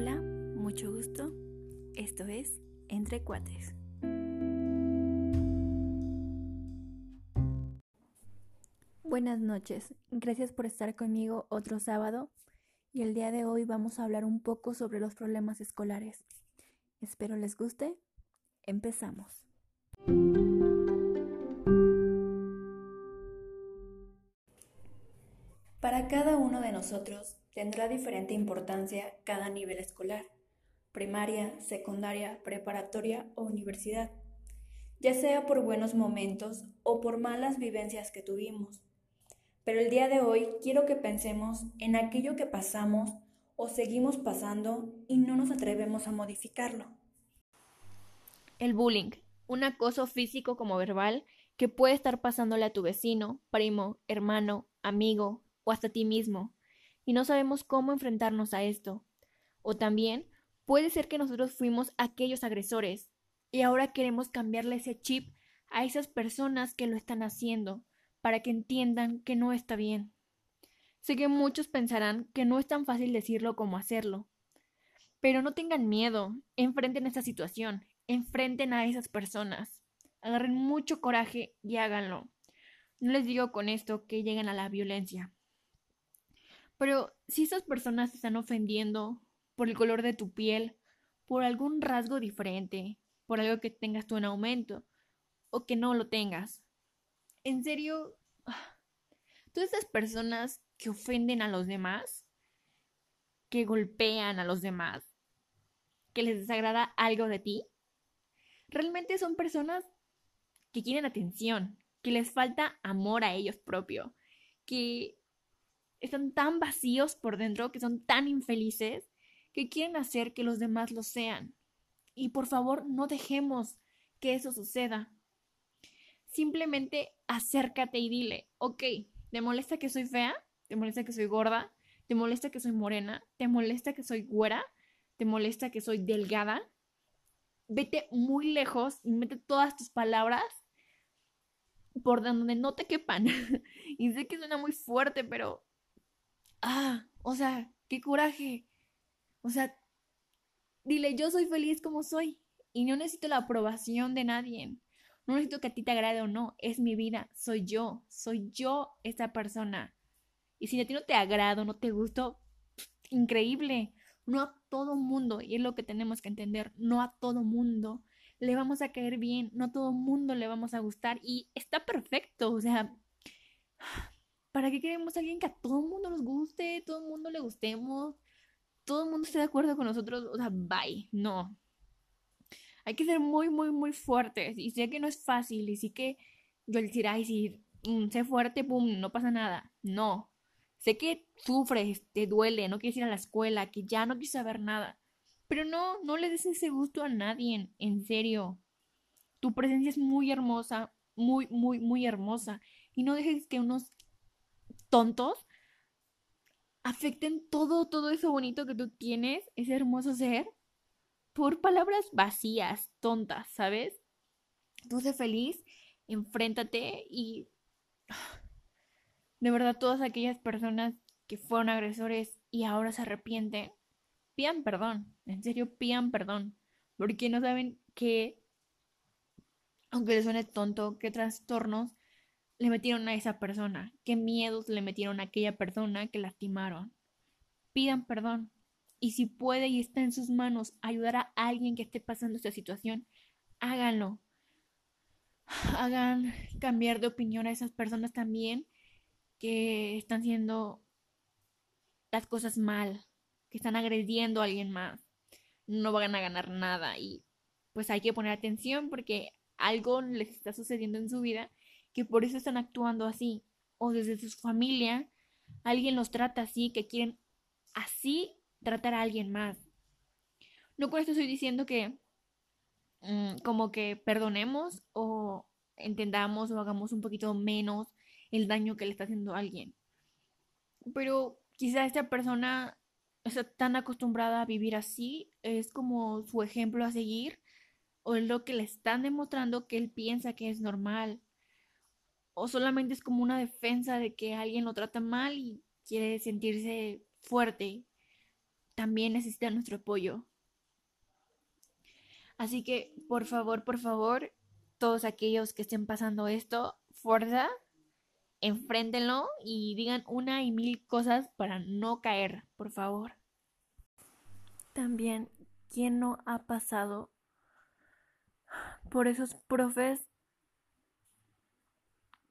Hola, mucho gusto. Esto es Entre Cuates. Buenas noches, gracias por estar conmigo otro sábado y el día de hoy vamos a hablar un poco sobre los problemas escolares. Espero les guste. Empezamos. Cada uno de nosotros tendrá diferente importancia cada nivel escolar, primaria, secundaria, preparatoria o universidad, ya sea por buenos momentos o por malas vivencias que tuvimos. Pero el día de hoy quiero que pensemos en aquello que pasamos o seguimos pasando y no nos atrevemos a modificarlo. El bullying, un acoso físico como verbal que puede estar pasándole a tu vecino, primo, hermano, amigo o hasta ti mismo, y no sabemos cómo enfrentarnos a esto. O también puede ser que nosotros fuimos aquellos agresores y ahora queremos cambiarle ese chip a esas personas que lo están haciendo para que entiendan que no está bien. Sé que muchos pensarán que no es tan fácil decirlo como hacerlo. Pero no tengan miedo, enfrenten esta situación, enfrenten a esas personas, agarren mucho coraje y háganlo. No les digo con esto que lleguen a la violencia. Pero si esas personas te están ofendiendo por el color de tu piel, por algún rasgo diferente, por algo que tengas tú en aumento o que no lo tengas, en serio, todas esas personas que ofenden a los demás, que golpean a los demás, que les desagrada algo de ti, realmente son personas que quieren atención, que les falta amor a ellos propios, que están tan vacíos por dentro, que son tan infelices, que quieren hacer que los demás lo sean. Y por favor, no dejemos que eso suceda. Simplemente acércate y dile, ok, ¿te molesta que soy fea? ¿Te molesta que soy gorda? ¿Te molesta que soy morena? ¿Te molesta que soy güera? ¿Te molesta que soy delgada? Vete muy lejos y mete todas tus palabras por donde no te quepan. y sé que suena muy fuerte, pero... Ah, o sea, qué coraje. O sea, dile, yo soy feliz como soy y no necesito la aprobación de nadie. No necesito que a ti te agrade o no, es mi vida, soy yo, soy yo esa persona. Y si a ti no te agrado, no te gusto, increíble. No a todo mundo, y es lo que tenemos que entender, no a todo mundo le vamos a caer bien, no a todo mundo le vamos a gustar y está perfecto, o sea, ¿para qué queremos a alguien que a todo mundo nos guste, todo el mundo le gustemos, todo el mundo esté de acuerdo con nosotros? O sea, bye, no, hay que ser muy, muy, muy fuertes. Y sé que no es fácil. Y sí que yo decir, ay, sí, mm, sé fuerte, pum, no pasa nada. No. Sé que sufres, te duele, no quieres ir a la escuela, que ya no quieres saber nada. Pero no, no le des ese gusto a nadie, en serio. Tu presencia es muy hermosa, muy, muy, muy hermosa. Y no dejes que unos tontos afecten todo, todo eso bonito que tú tienes, ese hermoso ser, por palabras vacías, tontas, ¿sabes? Tú sé feliz, enfréntate y de verdad todas aquellas personas que fueron agresores y ahora se arrepienten, pidan perdón, en serio pidan perdón, porque no saben qué, aunque les suene tonto, qué trastornos le metieron a esa persona, qué miedos le metieron a aquella persona que lastimaron. Pidan perdón, y si puede y está en sus manos ayudar a alguien que esté pasando esta situación, háganlo. Hagan cambiar de opinión a esas personas también que están haciendo las cosas mal, que están agrediendo a alguien más. No van a ganar nada y pues hay que poner atención porque algo les está sucediendo en su vida que por eso están actuando así. O desde su familia, alguien los trata así, que quieren así tratar a alguien más. No con esto estoy diciendo que mm, como que perdonemos o entendamos o hagamos un poquito menos el daño que le está haciendo a alguien. Pero quizá esta persona está tan acostumbrada a vivir así, es como su ejemplo a seguir, o es lo que le están demostrando que él piensa que es normal, o solamente es como una defensa de que alguien lo trata mal y quiere sentirse fuerte también necesitan nuestro apoyo. Así que, por favor, por favor, todos aquellos que estén pasando esto, fuerza, enfréntenlo y digan una y mil cosas para no caer, por favor. También, ¿quién no ha pasado por esos profes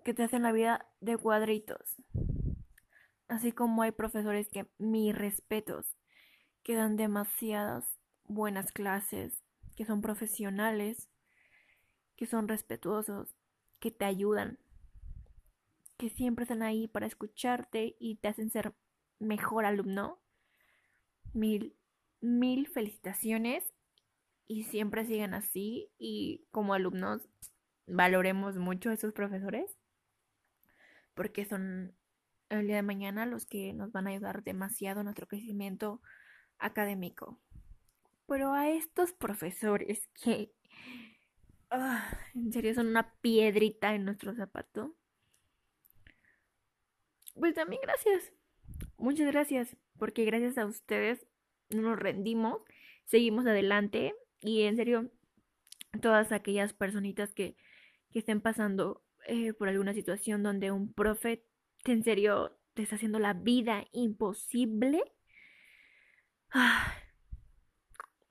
que te hacen la vida de cuadritos? Así como hay profesores que, mis respetos, que dan demasiadas buenas clases, que son profesionales, que son respetuosos, que te ayudan, que siempre están ahí para escucharte y te hacen ser mejor alumno. Mil, mil felicitaciones y siempre sigan así y como alumnos valoremos mucho a esos profesores porque son el día de mañana los que nos van a ayudar demasiado en nuestro crecimiento académico. Pero a estos profesores que ah, en serio son una piedrita en nuestro zapato. Pues también gracias. Muchas gracias. Porque gracias a ustedes no nos rendimos. Seguimos adelante. Y en serio, todas aquellas personitas que, que estén pasando eh, por alguna situación donde un profe en serio te está haciendo la vida imposible. Ah,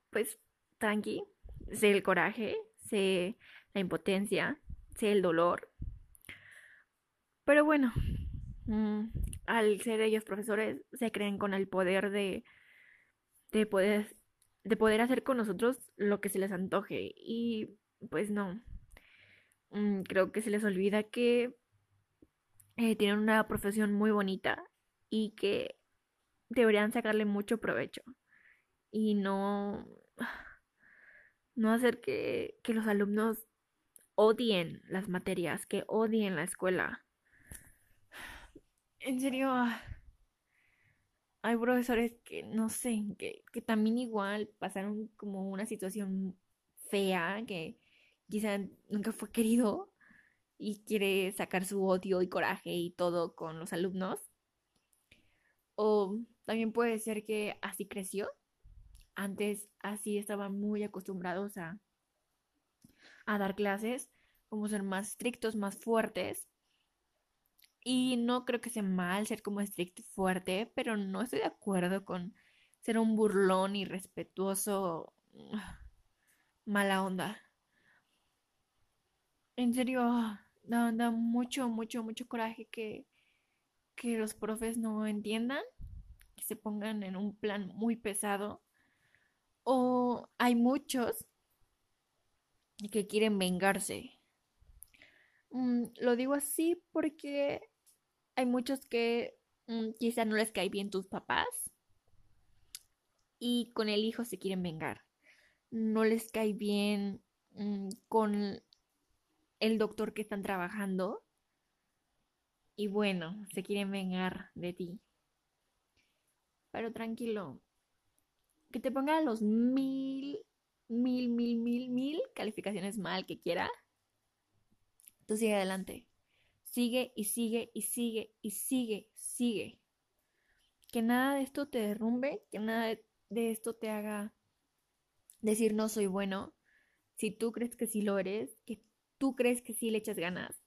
pues tranqui, sé el coraje, sé la impotencia, sé el dolor. Pero bueno, mm, al ser ellos profesores, se creen con el poder de, de poder de poder hacer con nosotros lo que se les antoje. Y pues no. Mm, creo que se les olvida que eh, tienen una profesión muy bonita y que deberían sacarle mucho provecho. Y no no hacer que, que los alumnos odien las materias, que odien la escuela. En serio, hay profesores que no sé, que, que también igual pasaron como una situación fea, que quizá nunca fue querido y quiere sacar su odio y coraje y todo con los alumnos. O también puede ser que así creció antes así estaban muy acostumbrados a, a dar clases, como ser más estrictos, más fuertes. Y no creo que sea mal ser como estricto y fuerte, pero no estoy de acuerdo con ser un burlón irrespetuoso, mala onda. En serio, da, da mucho, mucho, mucho coraje que, que los profes no entiendan, que se pongan en un plan muy pesado o hay muchos que quieren vengarse. Mm, lo digo así porque hay muchos que mm, quizá no les cae bien tus papás y con el hijo se quieren vengar. No les cae bien mm, con el doctor que están trabajando y bueno, se quieren vengar de ti. Pero tranquilo, que te ponga los mil, mil, mil, mil, mil calificaciones mal que quiera, tú sigue adelante. Sigue y sigue y sigue y sigue, sigue. Que nada de esto te derrumbe, que nada de esto te haga decir no soy bueno. Si tú crees que sí lo eres, que tú crees que sí le echas ganas.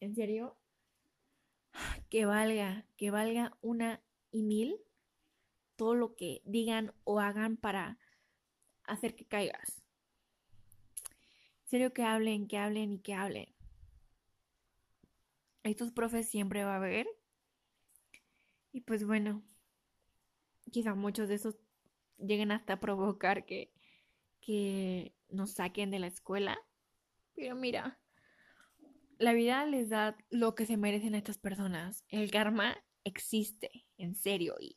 ¿En serio? Que valga, que valga una y mil todo lo que digan o hagan para hacer que caigas. En serio que hablen, que hablen y que hablen. Estos profes siempre va a haber. Y pues bueno, quizá muchos de esos lleguen hasta a provocar que, que nos saquen de la escuela. Pero mira, la vida les da lo que se merecen a estas personas. El karma existe, en serio, y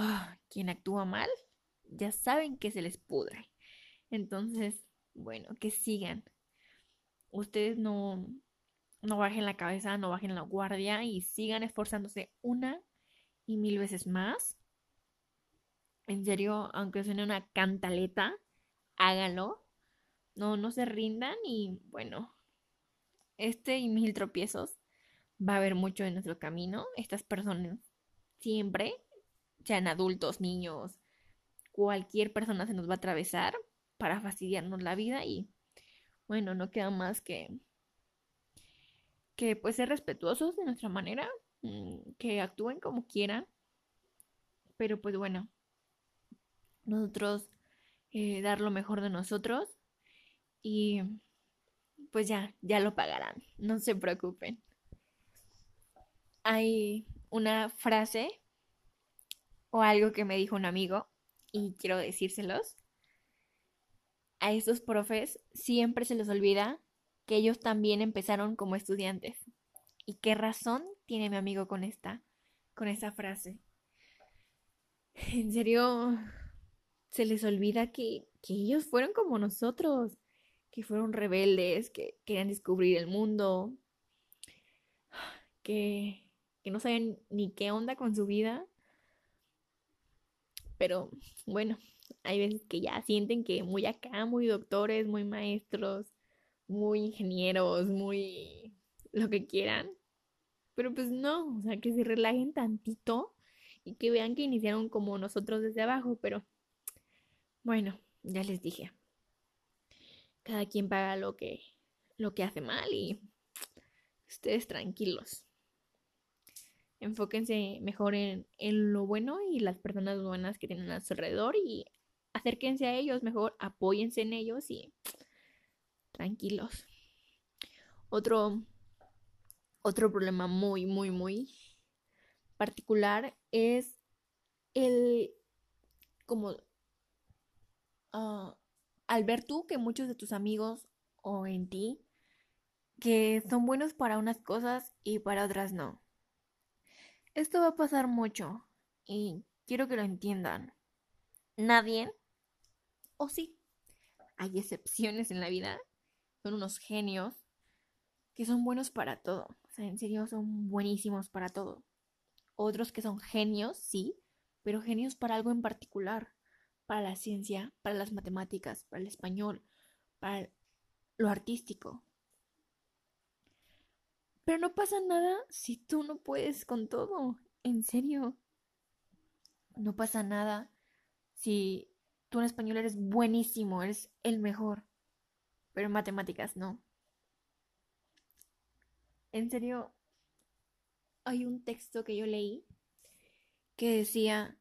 Ah, quien actúa mal, ya saben que se les pudre. Entonces, bueno, que sigan. Ustedes no, no bajen la cabeza, no bajen la guardia y sigan esforzándose una y mil veces más. En serio, aunque suene una cantaleta, háganlo. No, no se rindan y bueno, este y mil tropiezos va a haber mucho en nuestro camino. Estas personas siempre sean adultos, niños, cualquier persona se nos va a atravesar para fastidiarnos la vida y bueno, no queda más que que pues ser respetuosos de nuestra manera, mm, que actúen como quieran, pero pues bueno, nosotros eh, dar lo mejor de nosotros y pues ya, ya lo pagarán, no se preocupen. Hay una frase o algo que me dijo un amigo y quiero decírselos. A estos profes siempre se les olvida que ellos también empezaron como estudiantes. ¿Y qué razón tiene mi amigo con esta con esa frase? En serio, se les olvida que, que ellos fueron como nosotros, que fueron rebeldes, que querían descubrir el mundo, que, que no saben ni qué onda con su vida. Pero bueno, hay veces que ya sienten que muy acá, muy doctores, muy maestros, muy ingenieros, muy lo que quieran. Pero pues no, o sea, que se relajen tantito y que vean que iniciaron como nosotros desde abajo, pero bueno, ya les dije. Cada quien paga lo que lo que hace mal y ustedes tranquilos. Enfóquense mejor en, lo bueno y las personas buenas que tienen a su alrededor y acérquense a ellos mejor, apóyense en ellos y tranquilos. Otro, otro problema muy, muy, muy particular es el, como, uh, al ver tú que muchos de tus amigos o en ti, que son buenos para unas cosas y para otras no. Esto va a pasar mucho y quiero que lo entiendan. Nadie, o sí, hay excepciones en la vida, son unos genios que son buenos para todo. O sea, en serio son buenísimos para todo. Otros que son genios, sí, pero genios para algo en particular. Para la ciencia, para las matemáticas, para el español, para lo artístico. Pero no pasa nada si tú no puedes con todo. En serio. No pasa nada si tú en español eres buenísimo, eres el mejor pero en matemáticas no. En serio, hay un texto que yo leí que decía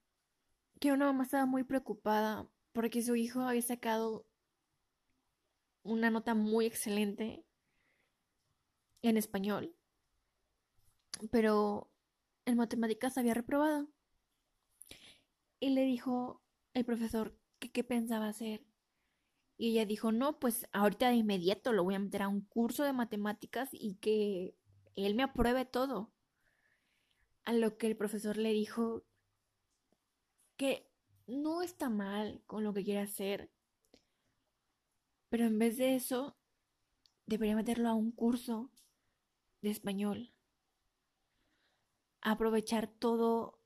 que una mamá estaba muy preocupada porque su hijo había sacado una nota muy excelente en español, pero en matemáticas había reprobado. Y le dijo el profesor que qué pensaba hacer. Y ella dijo, no, pues ahorita de inmediato lo voy a meter a un curso de matemáticas y que él me apruebe todo. A lo que el profesor le dijo que no está mal con lo que quiere hacer, pero en vez de eso, debería meterlo a un curso de español. aprovechar todo,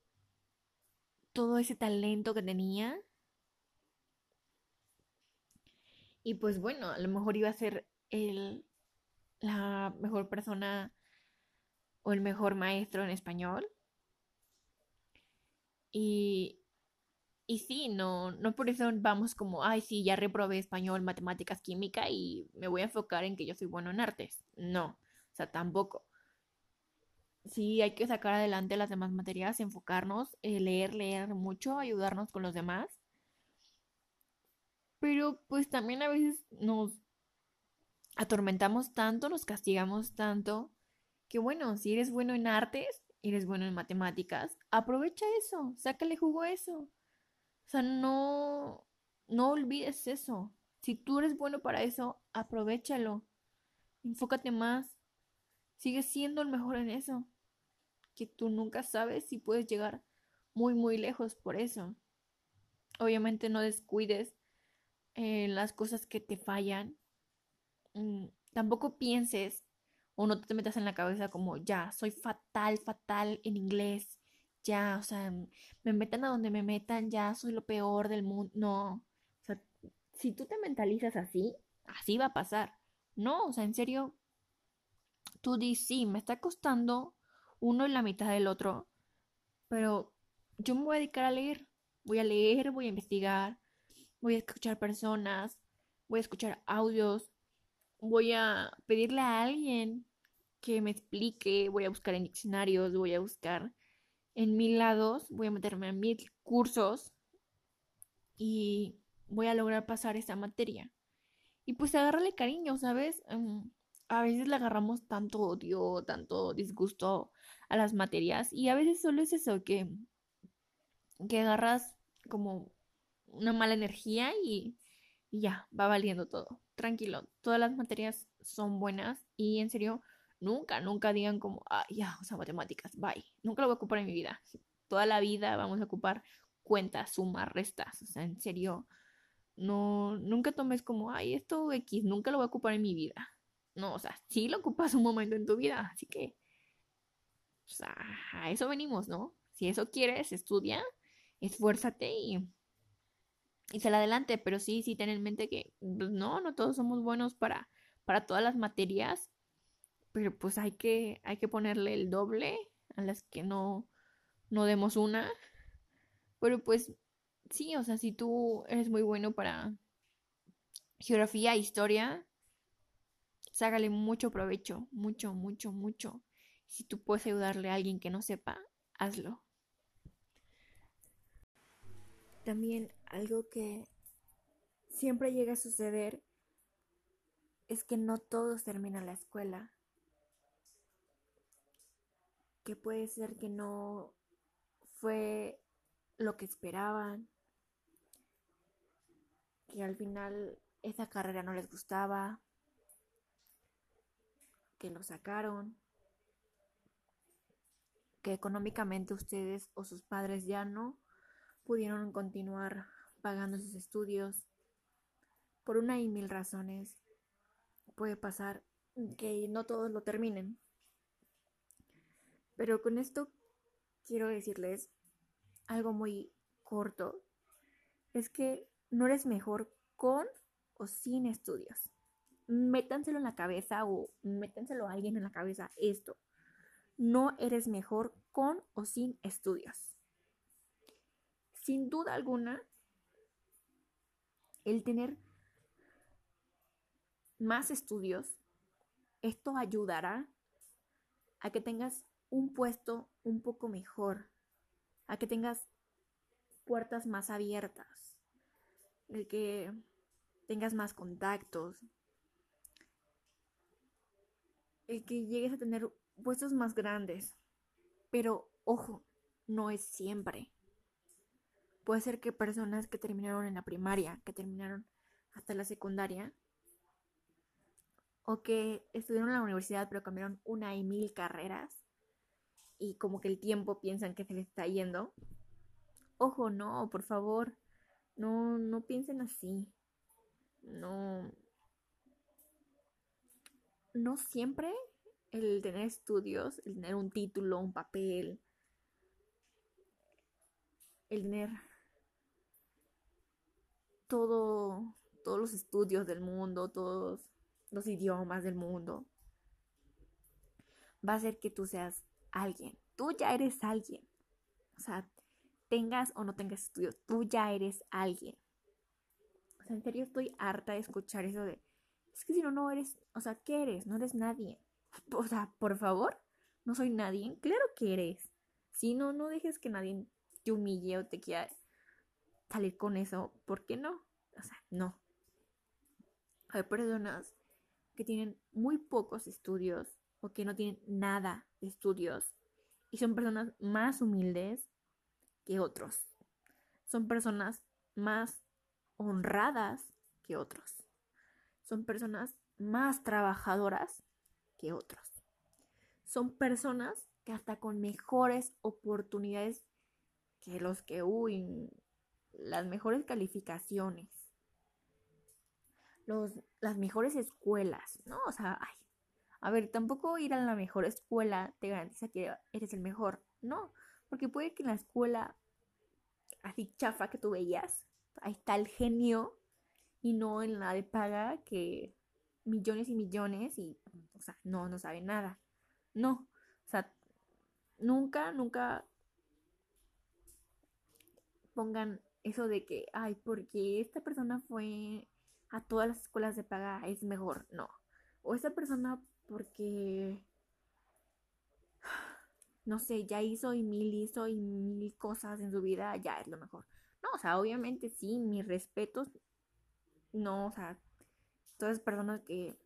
todo ese talento que tenía Y pues bueno, a lo mejor iba a ser el, la mejor persona o el mejor maestro en español. Y, y sí, no, no por eso vamos como, ay, sí, ya reprobé español, matemáticas, química y me voy a enfocar en que yo soy bueno en artes. No, o sea, tampoco. Sí, hay que sacar adelante las demás materias, enfocarnos, eh, leer, leer mucho, ayudarnos con los demás pero pues también a veces nos atormentamos tanto, nos castigamos tanto, que bueno, si eres bueno en artes, eres bueno en matemáticas, aprovecha eso, sácale jugo a eso. Sea, no, no olvides eso. Si tú eres bueno para eso, aprovechalo. Enfócate más. Sigue siendo el mejor en eso. Que tú nunca sabes si puedes llegar muy, muy lejos por eso. Obviamente no descuides en las cosas que te fallan. Mm, tampoco pienses o no te metas en la cabeza como ya, soy fatal, fatal en inglés. Ya, o sea, me metan a donde me metan, ya soy lo peor del mundo. No, o sea, si tú te mentalizas así, así va a pasar. No, o sea, en serio, tú dices, sí, me está costando uno en la mitad del otro, pero yo me voy a dedicar a leer. Voy a leer, voy a investigar, voy a escuchar personas, voy a escuchar audios, voy a pedirle a alguien que me explique, voy a buscar en diccionarios, voy a buscar en mil lados, voy a meterme en mil cursos y voy a lograr pasar esa materia. Y pues agarrarle cariño, ¿sabes? Mm, a veces le agarramos tanto odio, tanto disgusto a las materias y a veces solo es eso, que, que agarras como una mala energía y ya, va valiendo todo. Tranquilo, todas las materias son buenas y en serio, nunca, nunca digan como, ah, ya, o sea, matemáticas, bye. Nunca lo voy a ocupar en mi vida. Toda la vida vamos a ocupar cuentas, sumas, restas. O sea, en serio, no, nunca tomes como, ay, esto X, nunca lo voy a ocupar en mi vida. No, o sea, sí lo ocupas un momento en tu vida, así que, o sea, a eso venimos, ¿no? Si eso quieres, estudia, esfuérzate y, y sal adelante, pero sí, sí ten en mente que, pues, no, no todos somos buenos para, para todas las materias, pero pues hay que, hay que ponerle el doble a las que no, no demos una. Pero pues sí, o sea, si tú eres muy bueno para geografía, historia, ságale mucho provecho, mucho, mucho, mucho. Si tú puedes ayudarle a alguien que no sepa, hazlo. También algo que siempre llega a suceder es que no todos terminan la escuela. Que puede ser que no fue lo que esperaban, que al final esa carrera no les gustaba, que lo sacaron, que económicamente ustedes o sus padres ya no pudieron continuar pagando sus estudios. Por una y mil razones puede pasar que no todos lo terminen. Pero con esto quiero decirles algo muy corto. Es que no eres mejor con o sin estudios. Métanselo en la cabeza o métanselo a alguien en la cabeza esto. No eres mejor con o sin estudios. Sin duda alguna, el tener más estudios, esto ayudará a que tengas un puesto un poco mejor, a que tengas puertas más abiertas el que tengas más contactos, el que llegues a tener puestos más grandes. Pero ojo, no es siempre. Puede ser que personas que terminaron en la primaria, que terminaron hasta la secundaria, o que estudiaron en la universidad pero cambiaron una y mil carreras y como que el tiempo piensan que se les está yendo. Ojo, no, por favor. No, no piensen así. No. No siempre el tener estudios, el tener un título, un papel, el tener todo, todos los estudios del mundo, todos los idiomas del mundo, va a hacer que tú seas alguien. Tú ya eres alguien. O sea, tengas o no tengas estudios, tú ya eres alguien. O sea, en serio estoy harta de escuchar eso de, es que si no, no eres, o sea, ¿qué eres? No eres nadie. O sea, por favor, no soy nadie. Claro que eres. Si no, no dejes que nadie te humille o te quiera salir con eso. ¿Por qué no? O sea, no. Hay personas que tienen muy pocos estudios o que no tienen nada de estudios y son personas más humildes que otros. Son personas más honradas que otros. Son personas más trabajadoras que otros. Son personas que hasta con mejores oportunidades que los que, uy, las mejores calificaciones, los, las mejores escuelas, ¿no? O sea, ay, a ver, tampoco ir a la mejor escuela te garantiza que eres el mejor, no, porque puede que en la escuela así chafa que tú veías, ahí está el genio y no en la de paga que millones y millones y, o sea, no, no sabe nada. No, o sea, nunca, nunca pongan eso de que, ay, porque esta persona fue a todas las escuelas de paga es mejor. No. O esta persona porque, no sé, ya hizo y mil hizo y mil cosas en su vida, ya es lo mejor. No, o sea, obviamente sí, mis respetos. No, o sea, todas las personas que,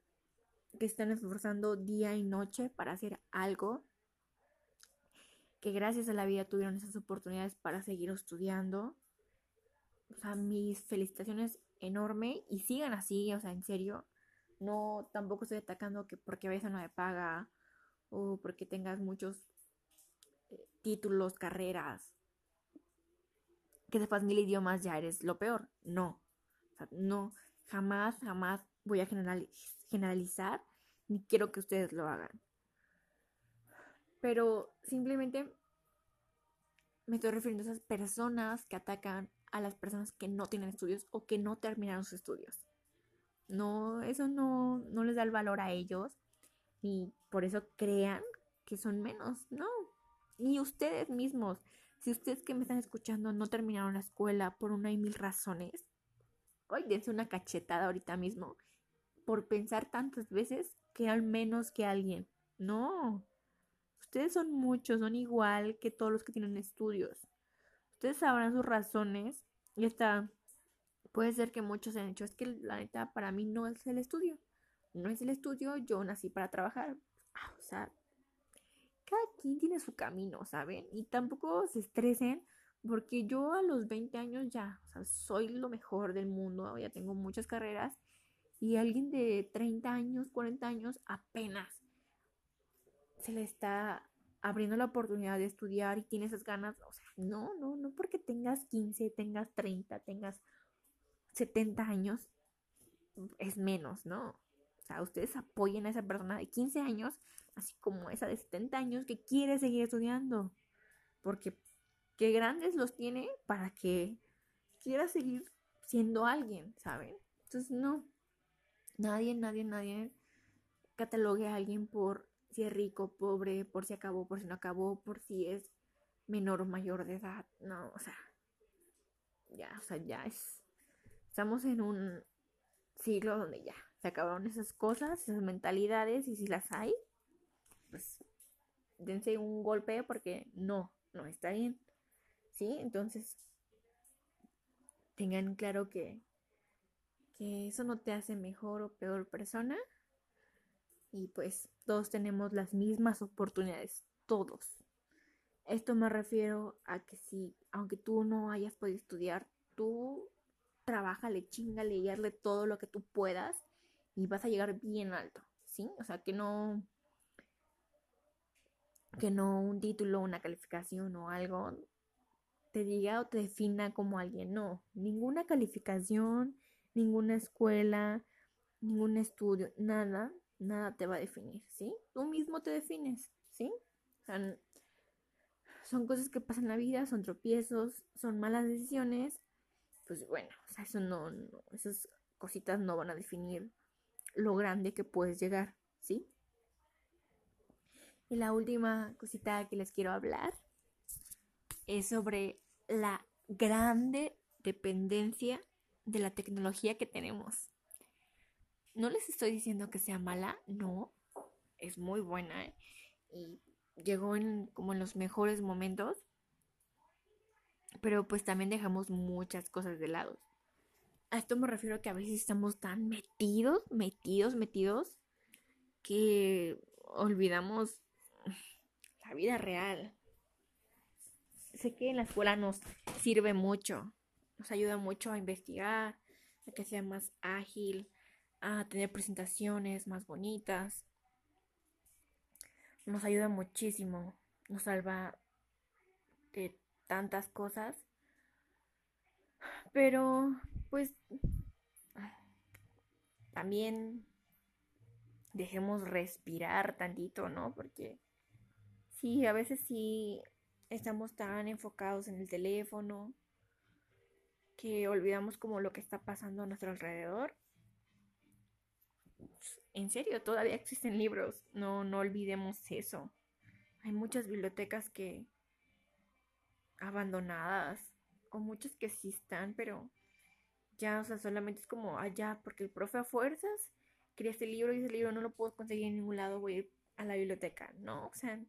que están esforzando día y noche para hacer algo, que gracias a la vida tuvieron esas oportunidades para seguir estudiando. O sea, mis felicitaciones enorme y sigan así, o sea, en serio. No, tampoco estoy atacando que porque vayas a una de paga o porque tengas muchos eh, títulos, carreras, que sepas mil idiomas ya eres lo peor. No, o sea, no, jamás, jamás voy a generalizar ni quiero que ustedes lo hagan. Pero simplemente me estoy refiriendo a esas personas que atacan a las personas que no tienen estudios o que no terminaron sus estudios. No, eso no, no les da el valor a ellos y por eso crean que son menos. No, ni ustedes mismos. Si ustedes que me están escuchando no terminaron la escuela por una y mil razones, hoy dense una cachetada ahorita mismo por pensar tantas veces que eran menos que alguien. No, ustedes son muchos, son igual que todos los que tienen estudios. Ustedes sabrán sus razones y está, puede ser que muchos han dicho, es que la neta para mí no es el estudio. No es el estudio, yo nací para trabajar. Ah, o sea, cada quien tiene su camino, ¿saben? Y tampoco se estresen porque yo a los 20 años ya, o sea, soy lo mejor del mundo, ya tengo muchas carreras y alguien de 30 años, 40 años apenas se le está abriendo la oportunidad de estudiar y tiene esas ganas, o sea, no, no, no porque tengas 15, tengas 30, tengas 70 años, es menos, ¿no? O sea, ustedes apoyen a esa persona de 15 años, así como esa de 70 años que quiere seguir estudiando, porque qué grandes los tiene para que quiera seguir siendo alguien, ¿saben? Entonces, no, nadie, nadie, nadie catalogue a alguien por si es rico, pobre, por si acabó, por si no acabó, por si es menor o mayor de edad. No, o sea, ya, o sea, ya es. Estamos en un siglo donde ya se acabaron esas cosas, esas mentalidades, y si las hay, pues dense un golpe porque no, no está bien. ¿Sí? Entonces, tengan claro que, que eso no te hace mejor o peor persona y pues todos tenemos las mismas oportunidades, todos. Esto me refiero a que si, aunque tú no hayas podido estudiar, tú trabájale, chingale y hazle todo lo que tú puedas y vas a llegar bien alto, ¿sí? O sea, que no que no un título, una calificación o algo te diga o te defina como alguien, no, ninguna calificación, ninguna escuela, ningún estudio, nada nada te va a definir, ¿sí? Tú mismo te defines, ¿sí? O sea, son cosas que pasan en la vida, son tropiezos, son malas decisiones, pues bueno, o sea, eso no, no, esas cositas no van a definir lo grande que puedes llegar, ¿sí? Y la última cosita que les quiero hablar es sobre la grande dependencia de la tecnología que tenemos. No les estoy diciendo que sea mala, no, es muy buena ¿eh? y llegó en como en los mejores momentos, pero pues también dejamos muchas cosas de lado. A esto me refiero que a veces estamos tan metidos, metidos, metidos, que olvidamos la vida real. Sé que en la escuela nos sirve mucho, nos ayuda mucho a investigar, a que sea más ágil, a tener presentaciones más bonitas. Nos ayuda muchísimo, nos salva de tantas cosas. Pero, pues, también dejemos respirar tantito, ¿no? Porque sí, a veces sí estamos tan enfocados en el teléfono que olvidamos como lo que está pasando a nuestro alrededor en serio, todavía existen libros, no, no olvidemos eso. Hay muchas bibliotecas que abandonadas o muchos que sí están, pero ya, o sea, solamente es como allá, porque el profe a fuerzas quería este libro y ese libro no lo puedo conseguir en ningún lado, voy a ir a la biblioteca. No, o sea,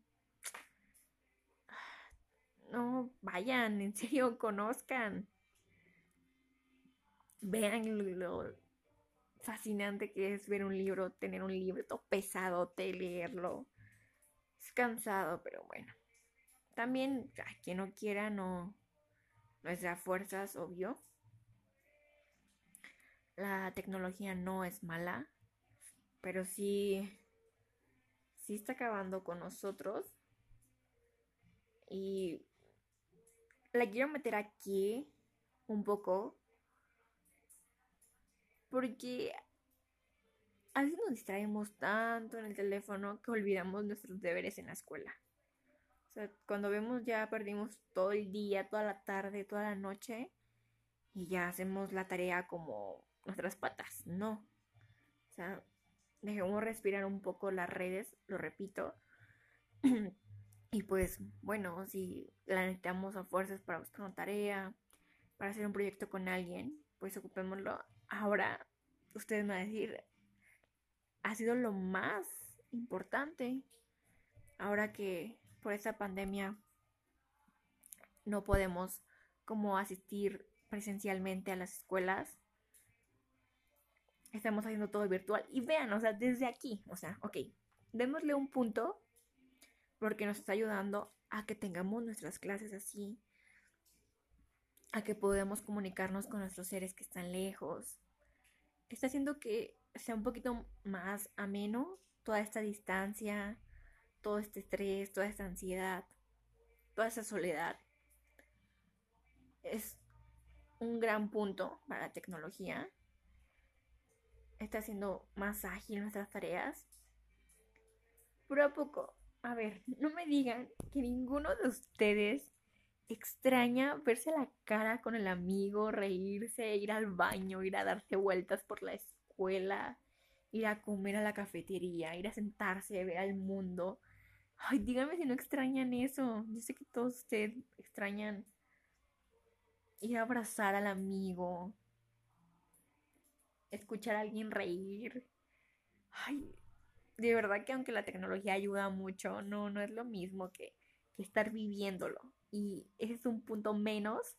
no, vayan, en serio, conozcan. Vean lo fascinante que es ver un libro, tener un libro todo pesado, de leerlo. Es cansado, pero bueno. También, a quien no quiera, no, no es de fuerzas, obvio. La tecnología no es mala, pero sí, sí está acabando con nosotros. Y la quiero meter aquí un poco porque a veces nos distraemos tanto en el teléfono que olvidamos nuestros deberes en la escuela. Sea, cuando vemos ya perdimos todo el día, toda la tarde, toda la noche y ya hacemos la tarea como nuestras patas. No. O sea, dejemos respirar un poco las redes, lo repito. y pues, bueno, si la necesitamos a fuerzas para buscar una tarea, para hacer un proyecto con alguien, pues ocupémoslo. Ahora, ustedes me van a decir, ha sido lo más importante. Ahora que por esta pandemia no podemos como asistir presencialmente a las escuelas, estamos haciendo todo virtual. Y vean, o sea, desde aquí, o sea, ok, démosle un punto porque nos está ayudando a que tengamos nuestras clases así, a que podamos comunicarnos con nuestros seres que están lejos. Está haciendo que sea un poquito más ameno toda esta distancia, todo este estrés, toda esta ansiedad, toda esa soledad. Es un gran punto para la tecnología está haciendo más ágil nuestras tareas. Pero a poco, a ver, no me digan que ninguno de ustedes extraña verse la cara con el amigo, reírse, ir al baño, ir a darse vueltas por la escuela, ir a comer a la cafetería, ir a sentarse, ver al mundo. Ay, díganme si no extrañan eso. Yo sé que todos ustedes extrañan ir a abrazar al amigo, escuchar a alguien reír. Ay, de verdad que aunque la tecnología ayuda mucho, no, no es lo mismo que, estar viviéndolo. Y ese es un punto menos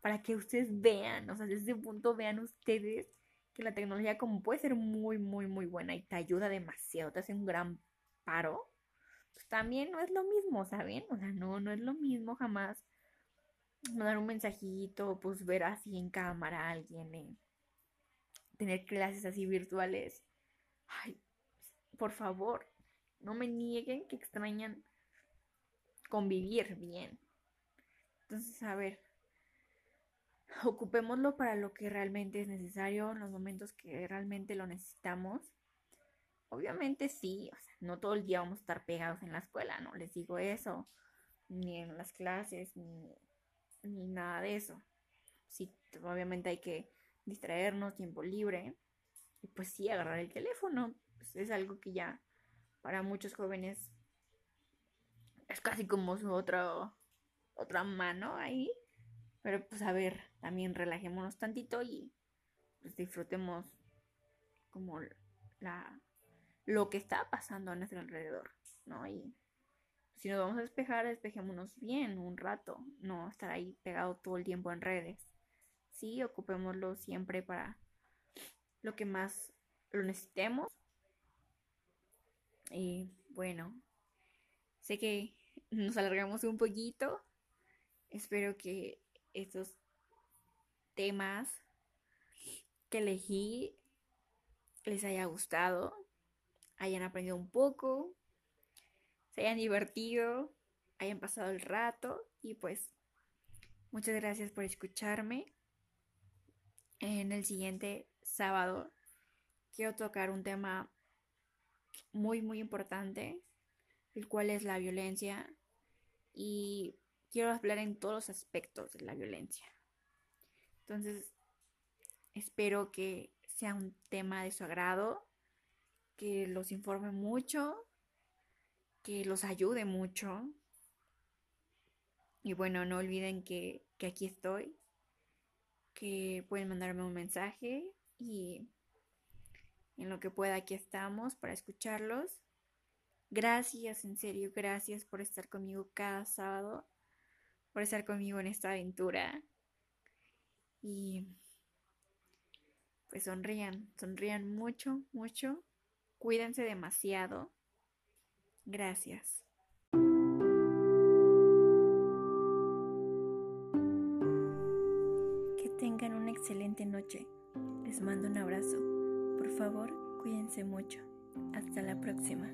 para que ustedes vean, o sea, desde ese punto vean ustedes que la tecnología como puede ser muy, muy, muy buena y te ayuda demasiado, te hace un gran paro, pues también no es lo mismo, ¿saben? O sea, no, no es lo mismo jamás mandar un mensajito, pues ver así en cámara a alguien, en tener clases así virtuales. Ay, por favor, no me nieguen que extrañan convivir bien. Entonces, a ver, ocupémoslo para lo que realmente es necesario, en los momentos que realmente lo necesitamos. Obviamente sí, no todo el día vamos a estar pegados en la escuela, no les digo eso, ni en las clases, ni, ni nada de eso. Sí, obviamente hay que distraernos, tiempo libre. Y pues sí, agarrar el teléfono. Pues es algo que ya para muchos jóvenes es casi como su otra, otra mano ahí. Pero pues a ver, también relajémonos tantito y pues disfrutemos como la lo que está pasando a nuestro alrededor, ¿no? Y si nos vamos a despejar, despejémonos bien un rato, no estar ahí pegado todo el tiempo en redes sí, ocupémoslo siempre para lo que más lo necesitemos. Y bueno, sé que nos alargamos un poquito. Espero que estos temas que elegí les haya gustado, hayan aprendido un poco, se hayan divertido, hayan pasado el rato y pues muchas gracias por escucharme en el siguiente sábado quiero tocar un tema muy muy importante, el cual es la violencia y quiero hablar en todos los aspectos de la violencia. Entonces, espero que sea un tema de su agrado, que los informe mucho, que los ayude mucho Y bueno, no olviden que, que aquí estoy, que pueden mandarme un mensaje y en lo que pueda aquí estamos para escucharlos. Gracias, en serio, gracias por estar conmigo cada sábado, por estar conmigo en esta aventura. Y pues sonrían, sonrían mucho, mucho. Cuídense demasiado. Gracias. Que tengan una excelente noche. Les mando un abrazo. Por favor, cuídense mucho. Hasta la próxima.